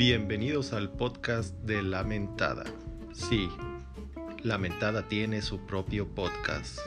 Bienvenidos al podcast de Lamentada. Sí, Lamentada tiene su propio podcast.